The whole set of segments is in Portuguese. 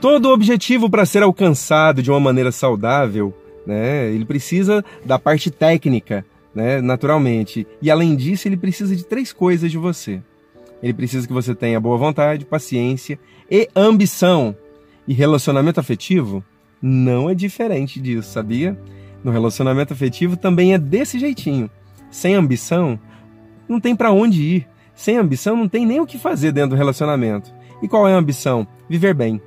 Todo objetivo para ser alcançado de uma maneira saudável, né, ele precisa da parte técnica, né, naturalmente. E além disso, ele precisa de três coisas de você. Ele precisa que você tenha boa vontade, paciência e ambição. E relacionamento afetivo não é diferente disso, sabia? No relacionamento afetivo também é desse jeitinho. Sem ambição, não tem para onde ir. Sem ambição, não tem nem o que fazer dentro do relacionamento. E qual é a ambição? Viver bem.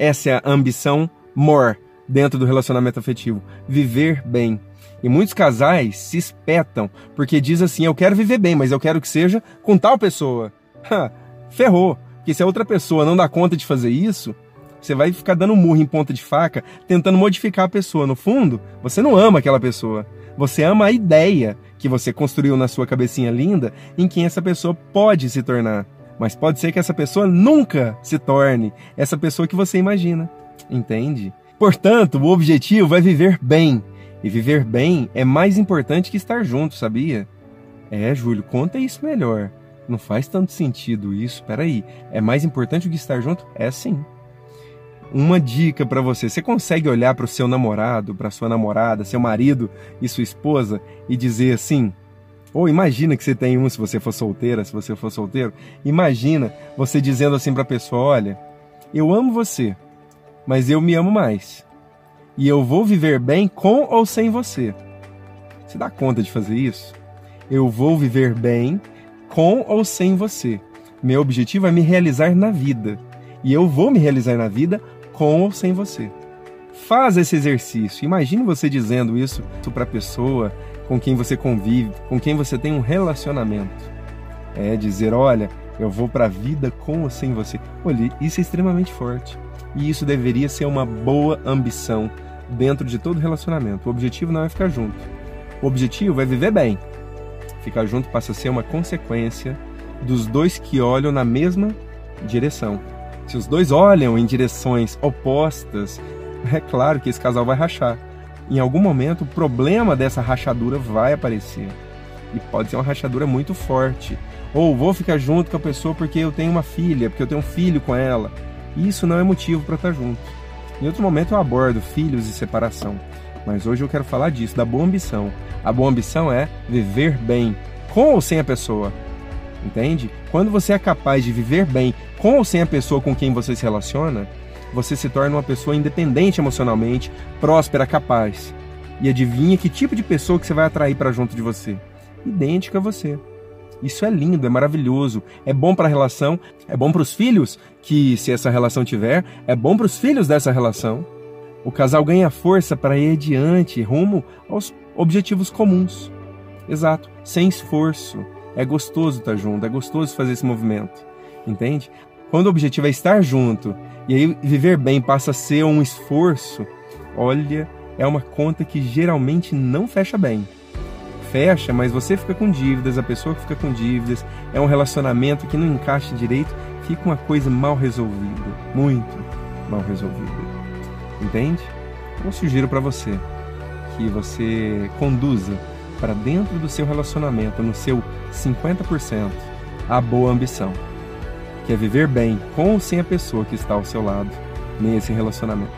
Essa é a ambição more dentro do relacionamento afetivo. Viver bem. E muitos casais se espetam porque diz assim: eu quero viver bem, mas eu quero que seja com tal pessoa. Ha, ferrou. Porque se a outra pessoa não dá conta de fazer isso, você vai ficar dando murro em ponta de faca, tentando modificar a pessoa. No fundo, você não ama aquela pessoa. Você ama a ideia que você construiu na sua cabecinha linda em quem essa pessoa pode se tornar. Mas pode ser que essa pessoa nunca se torne essa pessoa que você imagina. Entende? Portanto, o objetivo é viver bem. E viver bem é mais importante que estar junto, sabia? É, Júlio, conta isso melhor. Não faz tanto sentido isso. Peraí, é mais importante do que estar junto? É sim uma dica para você. Você consegue olhar para o seu namorado, para sua namorada, seu marido e sua esposa e dizer assim: ou imagina que você tem um se você for solteira, se você for solteiro, imagina você dizendo assim para a pessoa: "Olha, eu amo você, mas eu me amo mais. E eu vou viver bem com ou sem você." Você dá conta de fazer isso? Eu vou viver bem com ou sem você. Meu objetivo é me realizar na vida. E eu vou me realizar na vida com ou sem você. Faz esse exercício. Imagine você dizendo isso para a pessoa com quem você convive, com quem você tem um relacionamento. É dizer, olha, eu vou para a vida com ou sem você. Olha, isso é extremamente forte. E isso deveria ser uma boa ambição dentro de todo relacionamento. O objetivo não é ficar junto. O objetivo é viver bem. Ficar junto passa a ser uma consequência dos dois que olham na mesma direção. Se os dois olham em direções opostas, é claro que esse casal vai rachar. Em algum momento, o problema dessa rachadura vai aparecer. E pode ser uma rachadura muito forte. Ou vou ficar junto com a pessoa porque eu tenho uma filha, porque eu tenho um filho com ela. Isso não é motivo para estar junto. Em outro momento eu abordo filhos e separação. Mas hoje eu quero falar disso, da boa ambição. A boa ambição é viver bem, com ou sem a pessoa, entende? Quando você é capaz de viver bem com ou sem a pessoa com quem você se relaciona, você se torna uma pessoa independente emocionalmente, próspera, capaz. E adivinha que tipo de pessoa que você vai atrair para junto de você? Idêntica a você. Isso é lindo, é maravilhoso, é bom para a relação, é bom para os filhos, que se essa relação tiver, é bom para os filhos dessa relação. O casal ganha força para ir adiante, rumo aos objetivos comuns. Exato, sem esforço, é gostoso estar junto, é gostoso fazer esse movimento, entende? Quando o objetivo é estar junto e aí viver bem passa a ser um esforço, olha, é uma conta que geralmente não fecha bem. Fecha, mas você fica com dívidas, a pessoa fica com dívidas, é um relacionamento que não encaixa direito, fica uma coisa mal resolvida, muito mal resolvida. Entende? Eu sugiro para você que você conduza para dentro do seu relacionamento, no seu 50%, a boa ambição, é viver bem com ou sem a pessoa que está ao seu lado nesse relacionamento.